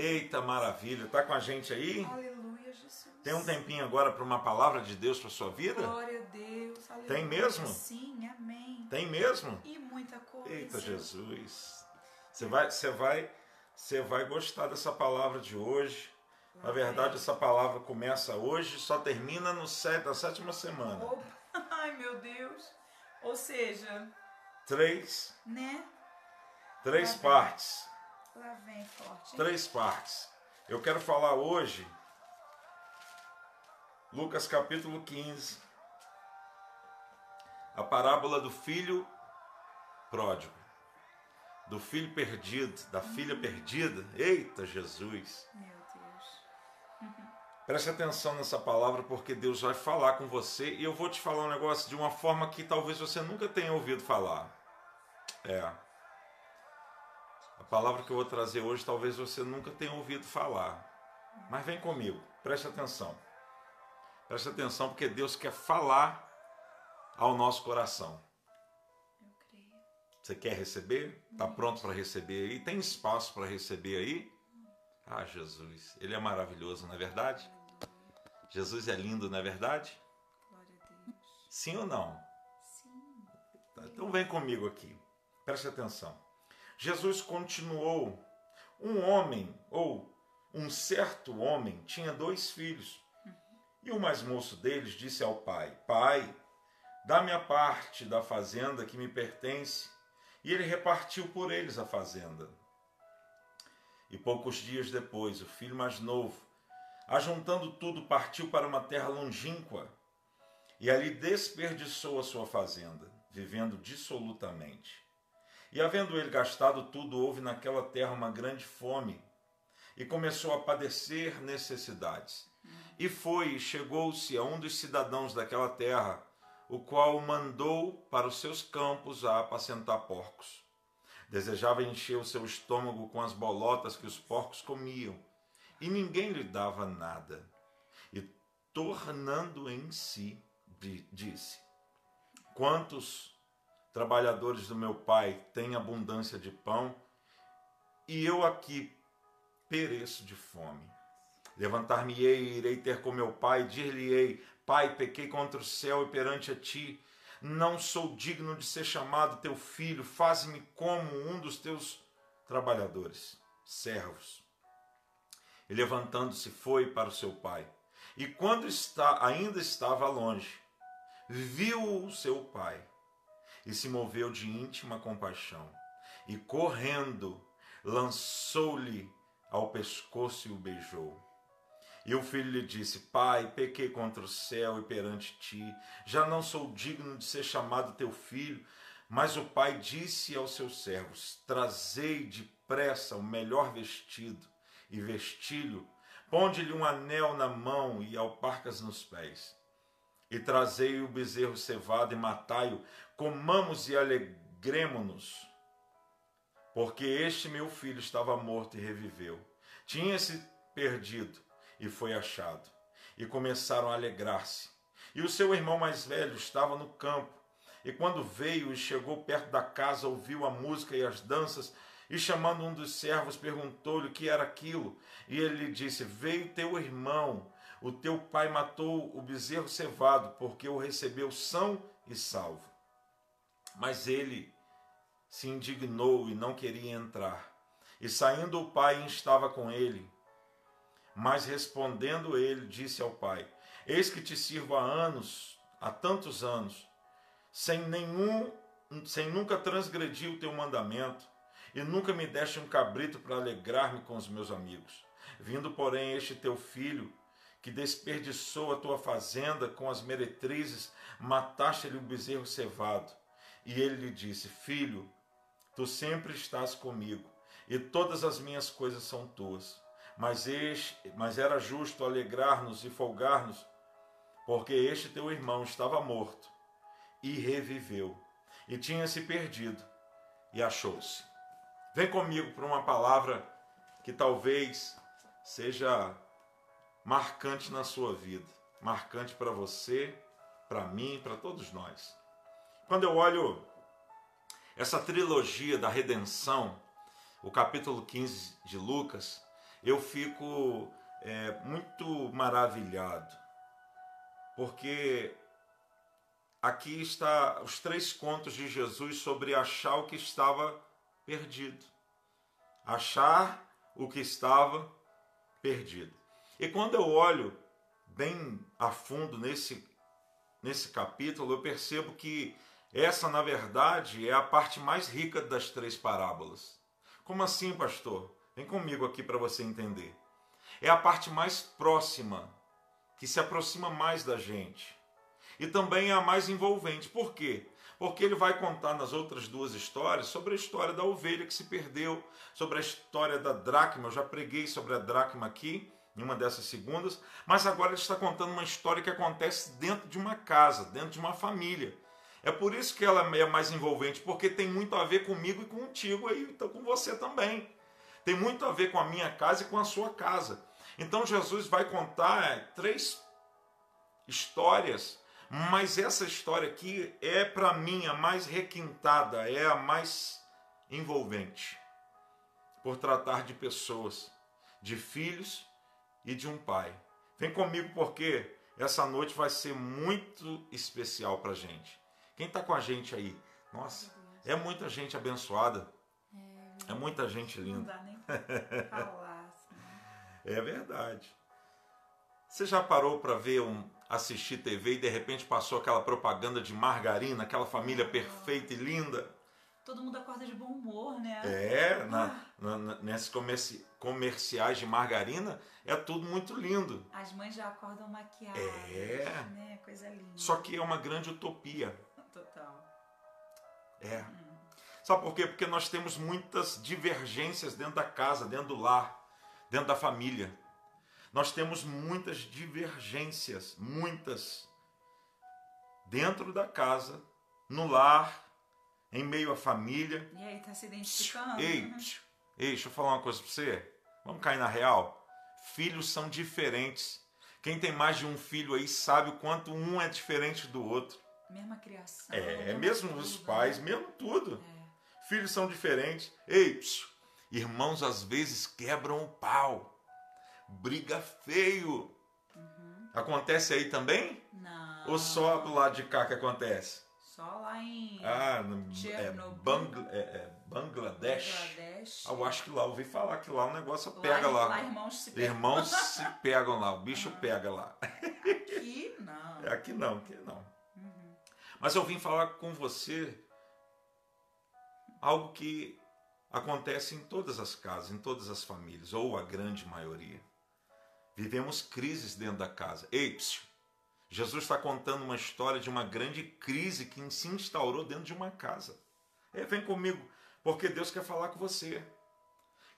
Eita maravilha, tá com a gente aí? Aleluia, Jesus. Tem um tempinho agora para uma palavra de Deus para sua vida? Glória a Deus. Aleluia. Tem mesmo? Sim, amém. Tem mesmo? E muita coisa. Eita Jesus. Você vai, você vai, você vai gostar dessa palavra de hoje. Na verdade, essa palavra começa hoje, só termina no set, na sétima semana. Opa. Ai, meu Deus. Ou seja, Três, né? três vem. partes. Lá vem forte. Três partes. Eu quero falar hoje, Lucas capítulo 15, a parábola do filho pródigo, do filho perdido, da filha perdida. Eita Jesus! Meu Deus. Preste atenção nessa palavra porque Deus vai falar com você e eu vou te falar um negócio de uma forma que talvez você nunca tenha ouvido falar. É. Palavra que eu vou trazer hoje talvez você nunca tenha ouvido falar. Mas vem comigo, preste atenção. Preste atenção porque Deus quer falar ao nosso coração. Eu creio. Você quer receber? Está pronto para receber aí? Tem espaço para receber aí? Ah, Jesus, Ele é maravilhoso, não é verdade? Jesus é lindo, não é verdade? Glória a Deus. Sim ou não? Sim. Então vem comigo aqui. Preste atenção. Jesus continuou. Um homem, ou um certo homem, tinha dois filhos. E o mais moço deles disse ao pai: Pai, dá-me a parte da fazenda que me pertence. E ele repartiu por eles a fazenda. E poucos dias depois, o filho mais novo, ajuntando tudo, partiu para uma terra longínqua e ali desperdiçou a sua fazenda, vivendo dissolutamente. E havendo ele gastado tudo, houve naquela terra uma grande fome, e começou a padecer necessidades. E foi chegou-se a um dos cidadãos daquela terra, o qual o mandou para os seus campos a apacentar porcos. Desejava encher o seu estômago com as bolotas que os porcos comiam, e ninguém lhe dava nada. E tornando em si, di- disse: Quantos trabalhadores do meu pai têm abundância de pão, e eu aqui pereço de fome. Levantar-me-ei e irei ter com meu pai, dir-lhe-ei: Pai, pequei contra o céu e perante a ti. Não sou digno de ser chamado teu filho, faze-me como um dos teus trabalhadores, servos. E levantando-se foi para o seu pai. E quando está, ainda estava longe, viu o seu pai e se moveu de íntima compaixão. E correndo, lançou-lhe ao pescoço e o beijou. E o filho lhe disse: Pai, pequei contra o céu e perante ti, já não sou digno de ser chamado teu filho. Mas o pai disse aos seus servos: Trazei depressa o melhor vestido e vestilho, ponde-lhe um anel na mão e alparcas nos pés. E trazei o bezerro cevado e matai-o, comamos e alegremo-nos. Porque este meu filho estava morto e reviveu. Tinha-se perdido e foi achado. E começaram a alegrar-se. E o seu irmão mais velho estava no campo. E quando veio e chegou perto da casa, ouviu a música e as danças, e chamando um dos servos, perguntou-lhe o que era aquilo. E ele lhe disse: Veio teu irmão, o teu pai matou o bezerro cevado, porque o recebeu são e salvo. Mas ele se indignou e não queria entrar. E saindo o pai estava com ele. Mas respondendo ele, disse ao pai: Eis que te sirvo há anos, há tantos anos, sem nenhum, sem nunca transgredir o teu mandamento, e nunca me deste um cabrito para alegrar-me com os meus amigos. Vindo, porém, este teu filho, que desperdiçou a tua fazenda com as meretrizes, mataste-lhe o bezerro cevado. E ele lhe disse: Filho, tu sempre estás comigo, e todas as minhas coisas são tuas. Mas, este, mas era justo alegrar-nos e folgar-nos, porque este teu irmão estava morto e reviveu, e tinha se perdido e achou-se. Vem comigo para uma palavra que talvez seja marcante na sua vida, marcante para você, para mim, para todos nós. Quando eu olho essa trilogia da redenção, o capítulo 15 de Lucas, eu fico é, muito maravilhado, porque aqui está os três contos de Jesus sobre achar o que estava perdido. Achar o que estava perdido. E quando eu olho bem a fundo nesse, nesse capítulo, eu percebo que essa, na verdade, é a parte mais rica das três parábolas. Como assim, pastor? Vem comigo aqui para você entender. É a parte mais próxima, que se aproxima mais da gente. E também é a mais envolvente. Por quê? Porque ele vai contar nas outras duas histórias sobre a história da ovelha que se perdeu, sobre a história da dracma. Eu já preguei sobre a dracma aqui, em uma dessas segundas, mas agora ele está contando uma história que acontece dentro de uma casa, dentro de uma família. É por isso que ela é mais envolvente, porque tem muito a ver comigo e contigo e então com você também. Tem muito a ver com a minha casa e com a sua casa. Então Jesus vai contar é, três histórias, mas essa história aqui é para mim a mais requintada, é a mais envolvente, por tratar de pessoas, de filhos e de um pai. Vem comigo porque essa noite vai ser muito especial para gente. Quem está com a gente aí? Nossa, é muita gente abençoada. É, muita gente linda. Não dá nem pra falar. Assim. É verdade. Você já parou para ver um assistir TV e de repente passou aquela propaganda de margarina, aquela família perfeita e linda? Todo mundo acorda de bom humor, né? É, na, na, nesses comerci, comerciais de margarina é tudo muito lindo. As mães já acordam maquiadas, é. né? Coisa linda. Só que é uma grande utopia. É. Hum. Sabe por quê? Porque nós temos muitas divergências dentro da casa, dentro do lar, dentro da família. Nós temos muitas divergências, muitas. Dentro da casa, no lar, em meio à família. E aí, tá se identificando? Ei, uhum. ei, deixa eu falar uma coisa pra você. Vamos cair na real? Filhos são diferentes. Quem tem mais de um filho aí sabe o quanto um é diferente do outro. Mesma criação. É, mesmo tudo, os pais, né? mesmo tudo. É. Filhos são diferentes. Ei, psiu, irmãos às vezes quebram o pau. Briga feio. Uhum. Acontece aí também? Não. Ou só do lado de cá que acontece? Só lá em Ah, no, é, é, é, Bangladesh. Bangladesh. Ah, eu acho que lá, ouvi falar que lá o negócio Lá- pega lá. Lá irmãos se pegam. Irmãos se pegam lá, o bicho pega lá. Aqui, não. É aqui não, aqui não. Uhum. Mas eu vim falar com você algo que acontece em todas as casas, em todas as famílias, ou a grande maioria. Vivemos crises dentro da casa. Ei, psiu, Jesus está contando uma história de uma grande crise que se instaurou dentro de uma casa. É, vem comigo, porque Deus quer falar com você.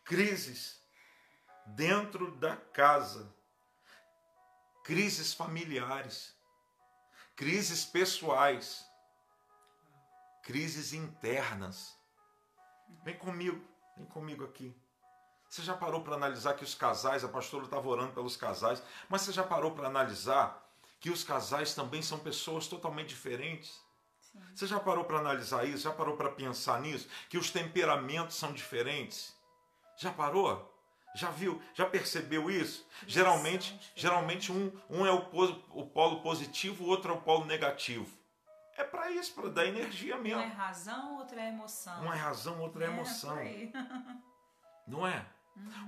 Crises dentro da casa, crises familiares, crises pessoais, crises internas. Vem comigo, vem comigo aqui. Você já parou para analisar que os casais, a pastora estava orando pelos casais, mas você já parou para analisar que os casais também são pessoas totalmente diferentes? Sim. Você já parou para analisar isso? Já parou para pensar nisso? Que os temperamentos são diferentes? Já parou? Já viu? Já percebeu isso? Eles Geralmente, geralmente um, um é o, o polo positivo, o outro é o polo negativo. É para isso, para dar energia Um mesmo. é razão, outro é emoção. Um é razão, outro é É, emoção. Não é?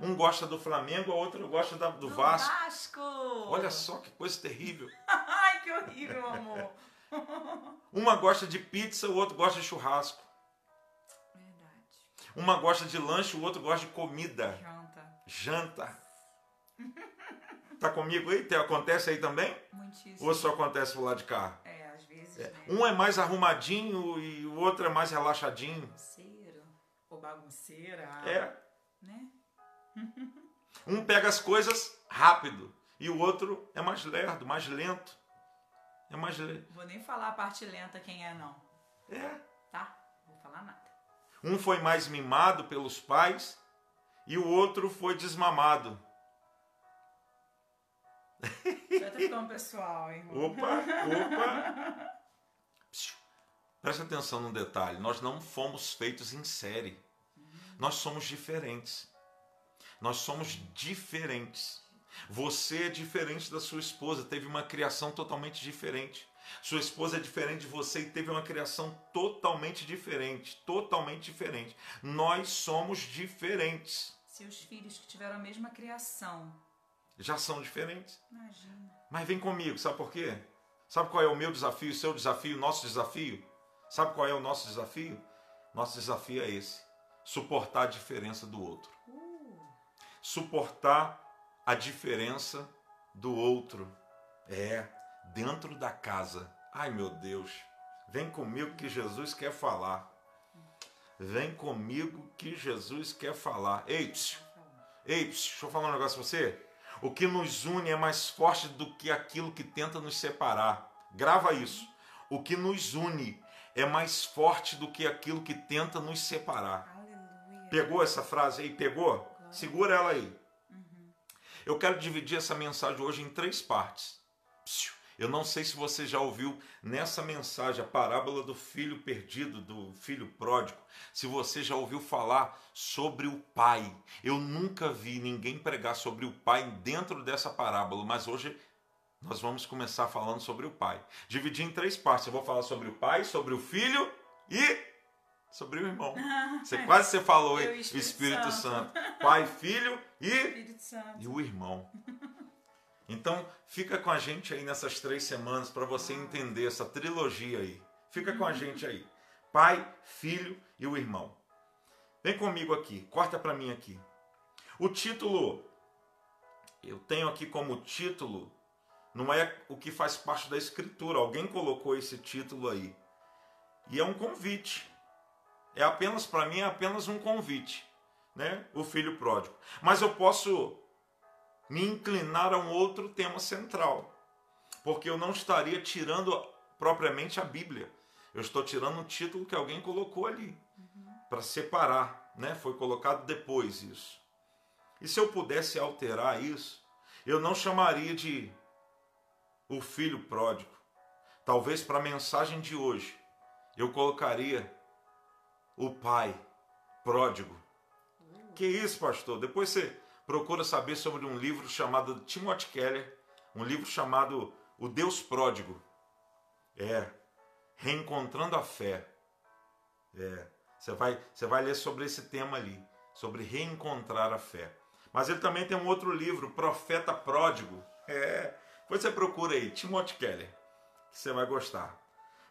Um gosta do Flamengo, a outra gosta da- do Do Vasco. Vasco. Olha só que coisa terrível. Ai, que horrível, amor. Uma gosta de pizza, o outro gosta de churrasco. Verdade. Uma gosta de lanche, o outro gosta de comida. Janta. Janta. Tá comigo aí? Acontece aí também? Muitíssimo. Ou só acontece do lado de cá? É, às vezes, É. né? Um é mais arrumadinho e o outro é mais relaxadinho. Bagunceiro. Ou bagunceira. É. Né? Um pega as coisas rápido e o outro é mais lerdo, mais lento. É mais lento. Vou nem falar a parte lenta quem é, não. É. Tá? Vou falar nada. Um foi mais mimado pelos pais e o outro foi desmamado. Já tá ficando pessoal, hein? Opa, opa. Psiu. Presta atenção num detalhe: nós não fomos feitos em série. Nós somos diferentes. Nós somos diferentes. Você é diferente da sua esposa, teve uma criação totalmente diferente. Sua esposa é diferente de você e teve uma criação totalmente diferente, totalmente diferente. Nós somos diferentes. Seus filhos que tiveram a mesma criação já são diferentes. Imagina. Mas vem comigo, sabe por quê? Sabe qual é o meu desafio, o seu desafio, o nosso desafio? Sabe qual é o nosso desafio? Nosso desafio é esse: suportar a diferença do outro. Uh. Suportar a diferença do outro. É, dentro da casa. Ai meu Deus, vem comigo que Jesus quer falar. Vem comigo que Jesus quer falar. Ei, psiu, ei, psiu, deixa eu falar um negócio pra você. O que nos une é mais forte do que aquilo que tenta nos separar. Grava isso. O que nos une é mais forte do que aquilo que tenta nos separar. Aleluia. Pegou essa frase aí? Pegou? Segura ela aí. Eu quero dividir essa mensagem hoje em três partes. Eu não sei se você já ouviu nessa mensagem a parábola do filho perdido, do filho pródigo. Se você já ouviu falar sobre o pai. Eu nunca vi ninguém pregar sobre o pai dentro dessa parábola, mas hoje nós vamos começar falando sobre o pai. Dividi em três partes. Eu vou falar sobre o pai, sobre o filho e sobre o irmão. Você quase você falou, hein? Espírito Espírito Santo. Santo. Pai, filho e e o irmão. Então, fica com a gente aí nessas três semanas para você entender essa trilogia aí. Fica com a gente aí. Pai, filho e o irmão. Vem comigo aqui, corta para mim aqui. O título, eu tenho aqui como título, não é o que faz parte da escritura. Alguém colocou esse título aí. E é um convite. É apenas, para mim, é apenas um convite. Né? O filho pródigo. Mas eu posso me inclinar a um outro tema central. Porque eu não estaria tirando propriamente a Bíblia. Eu estou tirando o título que alguém colocou ali. Para separar. Né? Foi colocado depois isso. E se eu pudesse alterar isso, eu não chamaria de o filho pródigo. Talvez para a mensagem de hoje, eu colocaria o pai pródigo. Que isso, pastor? Depois você procura saber sobre um livro chamado Timothy Keller, um livro chamado O Deus Pródigo. É, Reencontrando a Fé. É, você vai, você vai ler sobre esse tema ali, sobre reencontrar a fé. Mas ele também tem um outro livro, Profeta Pródigo. É, depois você procura aí, Timothy Keller, que você vai gostar.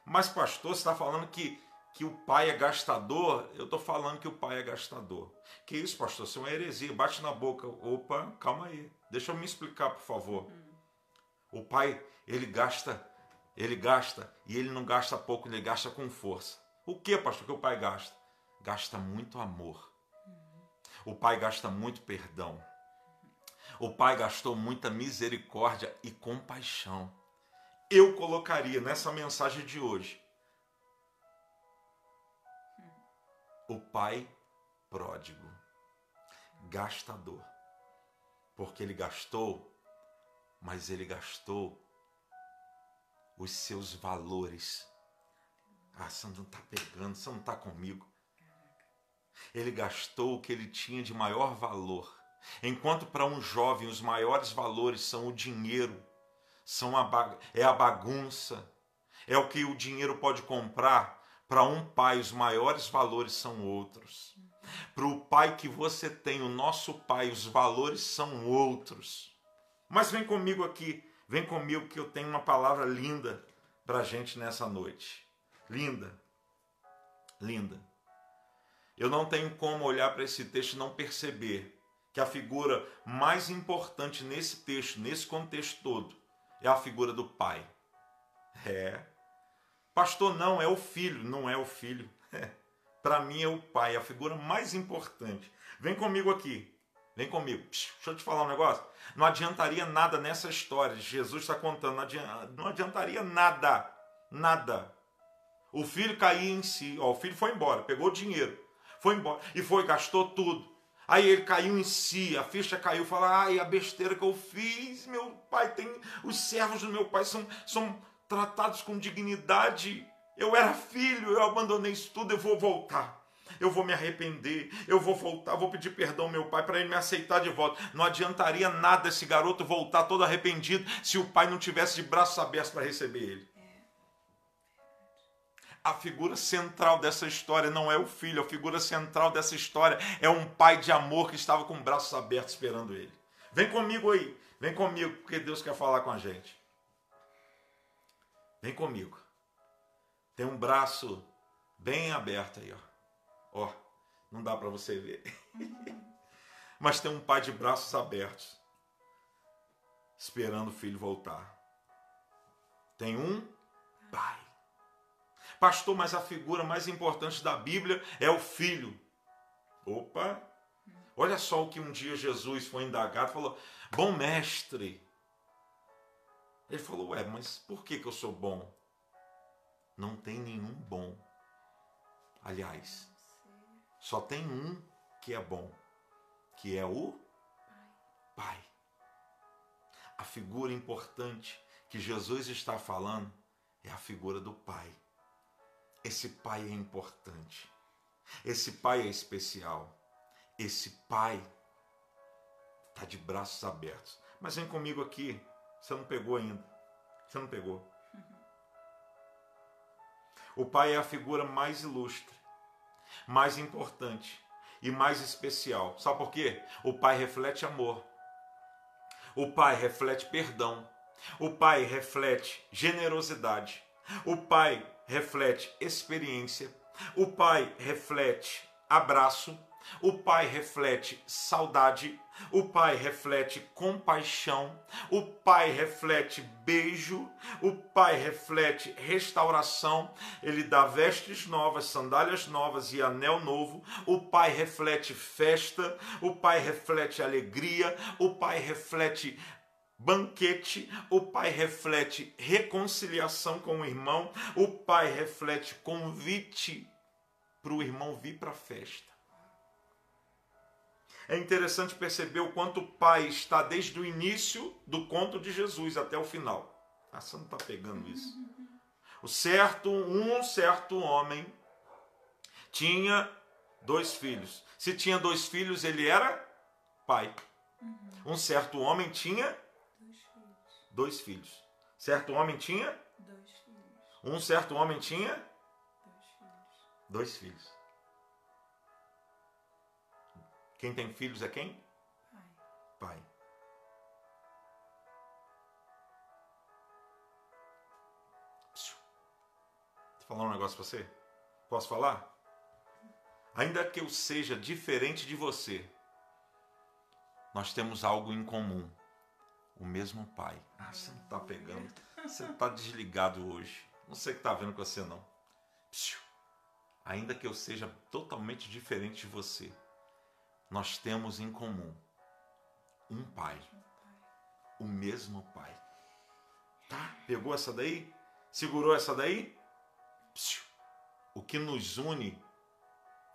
Mas, pastor, você está falando que, que o pai é gastador? Eu estou falando que o pai é gastador. Que isso, pastor? Isso é uma heresia. Bate na boca. Opa, calma aí. Deixa eu me explicar, por favor. O pai, ele gasta, ele gasta, e ele não gasta pouco, ele gasta com força. O que, pastor, que o pai gasta? Gasta muito amor. O pai gasta muito perdão. O pai gastou muita misericórdia e compaixão. Eu colocaria nessa mensagem de hoje o pai pródigo, gastador. Porque ele gastou, mas ele gastou os seus valores. Ah, você não está pegando, você não está comigo. Ele gastou o que ele tinha de maior valor. Enquanto para um jovem os maiores valores são o dinheiro, são a é a bagunça, é o que o dinheiro pode comprar, para um pai os maiores valores são outros. Para o pai que você tem, o nosso pai, os valores são outros. Mas vem comigo aqui, vem comigo que eu tenho uma palavra linda para a gente nessa noite. Linda, linda. Eu não tenho como olhar para esse texto e não perceber que a figura mais importante nesse texto, nesse contexto todo, é a figura do pai. É. Pastor, não, é o filho. Não é o filho. para mim é o pai, a figura mais importante. Vem comigo aqui. Vem comigo. Psh, deixa eu te falar um negócio. Não adiantaria nada nessa história. Jesus está contando. Não adianta- não adiantaria nada. Nada. O filho caía em si. Ó, o filho foi embora, pegou o dinheiro, foi embora e foi, gastou tudo. Aí ele caiu em si, a ficha caiu, fala: ai, a besteira que eu fiz, meu pai tem. Os servos do meu pai são, são tratados com dignidade. Eu era filho, eu abandonei isso tudo, eu vou voltar. eu vou me arrepender, eu vou voltar, vou pedir perdão ao meu pai para ele me aceitar de volta. Não adiantaria nada esse garoto voltar todo arrependido se o pai não tivesse de braços abertos para receber ele. A figura central dessa história não é o filho, a figura central dessa história é um pai de amor que estava com braços abertos esperando ele. Vem comigo aí, vem comigo, porque Deus quer falar com a gente. Vem comigo. Tem um braço bem aberto aí, ó. Ó, não dá para você ver. Mas tem um pai de braços abertos, esperando o filho voltar. Tem um pai. Pastor, mas a figura mais importante da Bíblia é o filho. Opa! Olha só o que um dia Jesus foi indagado, falou: "Bom mestre, ele falou: Ué, mas por que, que eu sou bom? Não tem nenhum bom. Aliás, só tem um que é bom, que é o Pai. A figura importante que Jesus está falando é a figura do Pai. Esse Pai é importante. Esse Pai é especial. Esse Pai está de braços abertos. Mas vem comigo aqui você não pegou ainda. Você não pegou. O pai é a figura mais ilustre, mais importante e mais especial. Sabe por quê? O pai reflete amor. O pai reflete perdão. O pai reflete generosidade. O pai reflete experiência. O pai reflete abraço. O pai reflete saudade, o pai reflete compaixão, o pai reflete beijo, o pai reflete restauração, ele dá vestes novas, sandálias novas e anel novo, o pai reflete festa, o pai reflete alegria, o pai reflete banquete, o pai reflete reconciliação com o irmão, o pai reflete convite para o irmão vir para a festa. É interessante perceber o quanto o pai está desde o início do conto de Jesus até o final. Ah, você não está pegando isso. O certo, um certo homem tinha dois filhos. Se tinha dois filhos, ele era pai. Um certo homem tinha dois filhos. Certo homem tinha um certo homem tinha dois filhos. Quem tem filhos é quem? Pai. Pai. Vou falar um negócio para você? Posso falar? Ainda que eu seja diferente de você, nós temos algo em comum. O mesmo pai. Ah, você não está pegando. Você está desligado hoje. Não sei o que está vendo com você, não. Ainda que eu seja totalmente diferente de você, nós temos em comum um pai, o mesmo pai. Tá? Pegou essa daí? Segurou essa daí? O que nos une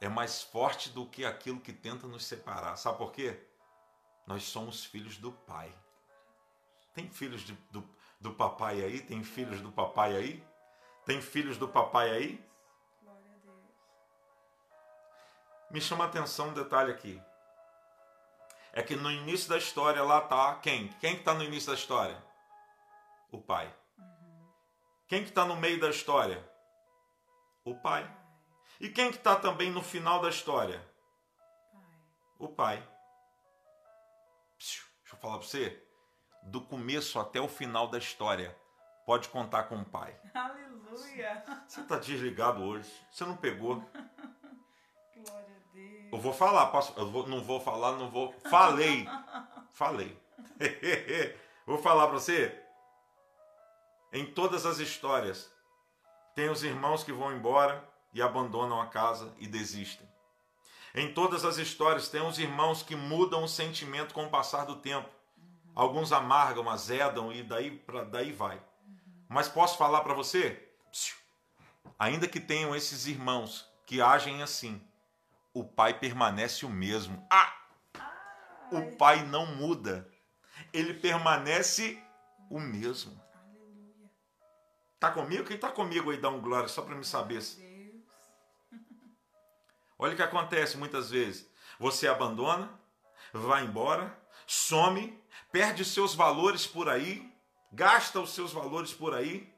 é mais forte do que aquilo que tenta nos separar. Sabe por quê? Nós somos filhos do pai. Tem filhos de, do, do papai aí? Tem filhos do papai aí? Tem filhos do papai aí? Me chama a atenção um detalhe aqui. É que no início da história lá tá quem? Quem que está no início da história? O pai. Uhum. Quem que está no meio da história? O pai. E quem que está também no final da história? O pai. Deixa eu falar para você. Do começo até o final da história, pode contar com o pai. Aleluia! Você está desligado hoje. Você não pegou. Eu vou falar, posso, eu vou, não vou falar, não vou. Falei. Falei. vou falar para você. Em todas as histórias, tem os irmãos que vão embora e abandonam a casa e desistem. Em todas as histórias, tem os irmãos que mudam o sentimento com o passar do tempo. Alguns amargam, azedam e daí, pra, daí vai. Mas posso falar para você? Ainda que tenham esses irmãos que agem assim, o pai permanece o mesmo. Ah! O pai não muda. Ele permanece o mesmo. Tá comigo? Quem tá comigo aí dá um glória só para me saber. Olha o que acontece muitas vezes. Você abandona, vai embora, some, perde seus valores por aí, gasta os seus valores por aí,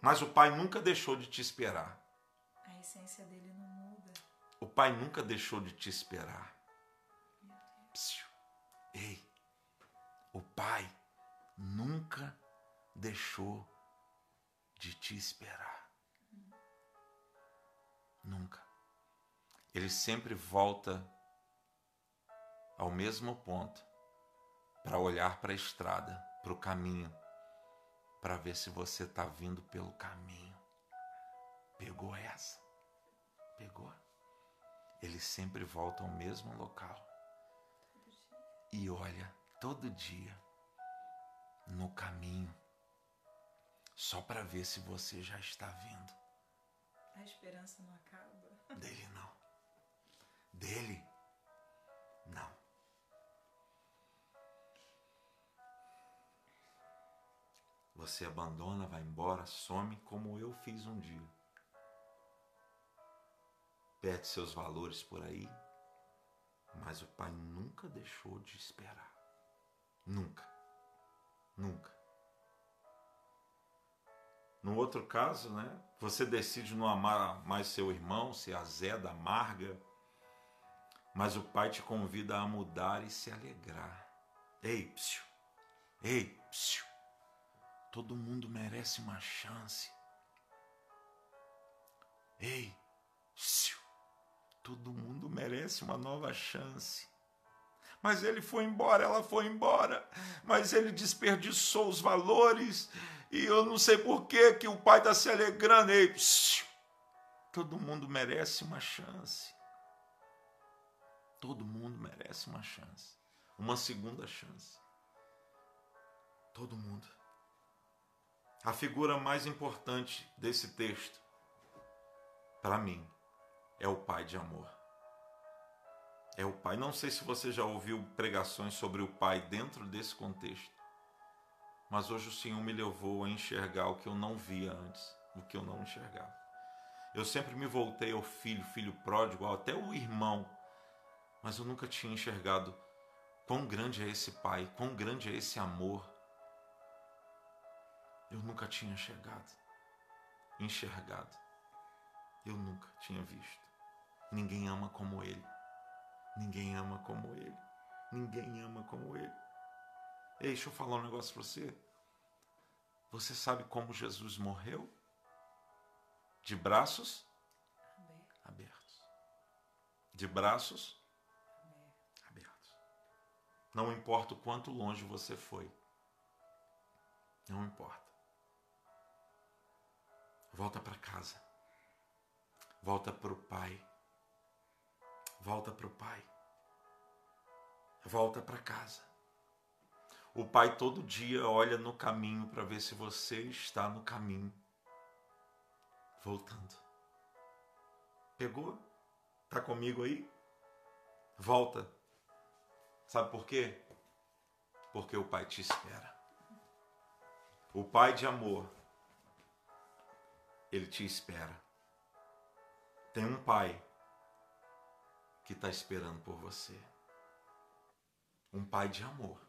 mas o pai nunca deixou de te esperar. A essência dele não. O pai nunca deixou de te esperar. Psiu. Ei, o pai nunca deixou de te esperar. Nunca. Ele sempre volta ao mesmo ponto para olhar para a estrada, para o caminho, para ver se você está vindo pelo caminho. Pegou essa? Pegou? Ele sempre volta ao mesmo local e olha todo dia no caminho só para ver se você já está vindo. A esperança não acaba. Dele não. Dele não. Você abandona, vai embora, some como eu fiz um dia. Perde seus valores por aí, mas o pai nunca deixou de esperar. Nunca. Nunca. No outro caso, né, você decide não amar mais seu irmão, se azeda, amarga, mas o pai te convida a mudar e se alegrar. Ei, psiu, ei, psiu, todo mundo merece uma chance. Ei, psiu, todo mundo merece uma nova chance. Mas ele foi embora, ela foi embora, mas ele desperdiçou os valores e eu não sei por que que o pai está se alegrando. Ei, psiu, todo mundo merece uma chance. Todo mundo merece uma chance. Uma segunda chance. Todo mundo. A figura mais importante desse texto, para mim, é o pai de amor. É o pai. Não sei se você já ouviu pregações sobre o pai dentro desse contexto. Mas hoje o Senhor me levou a enxergar o que eu não via antes, o que eu não enxergava. Eu sempre me voltei ao filho, filho pródigo, até o irmão, mas eu nunca tinha enxergado quão grande é esse pai, quão grande é esse amor. Eu nunca tinha enxergado. Enxergado. Eu nunca tinha visto. Ninguém ama como ele. Ninguém ama como ele. Ninguém ama como ele. Ei, deixa eu falar um negócio para você. Você sabe como Jesus morreu? De braços abertos. De braços abertos. Não importa o quanto longe você foi. Não importa. Volta para casa. Volta para o Pai. Volta para o Pai. Volta para casa. O pai todo dia olha no caminho para ver se você está no caminho. Voltando. Pegou? Tá comigo aí? Volta. Sabe por quê? Porque o pai te espera. O pai de amor, ele te espera. Tem um pai que está esperando por você. Um pai de amor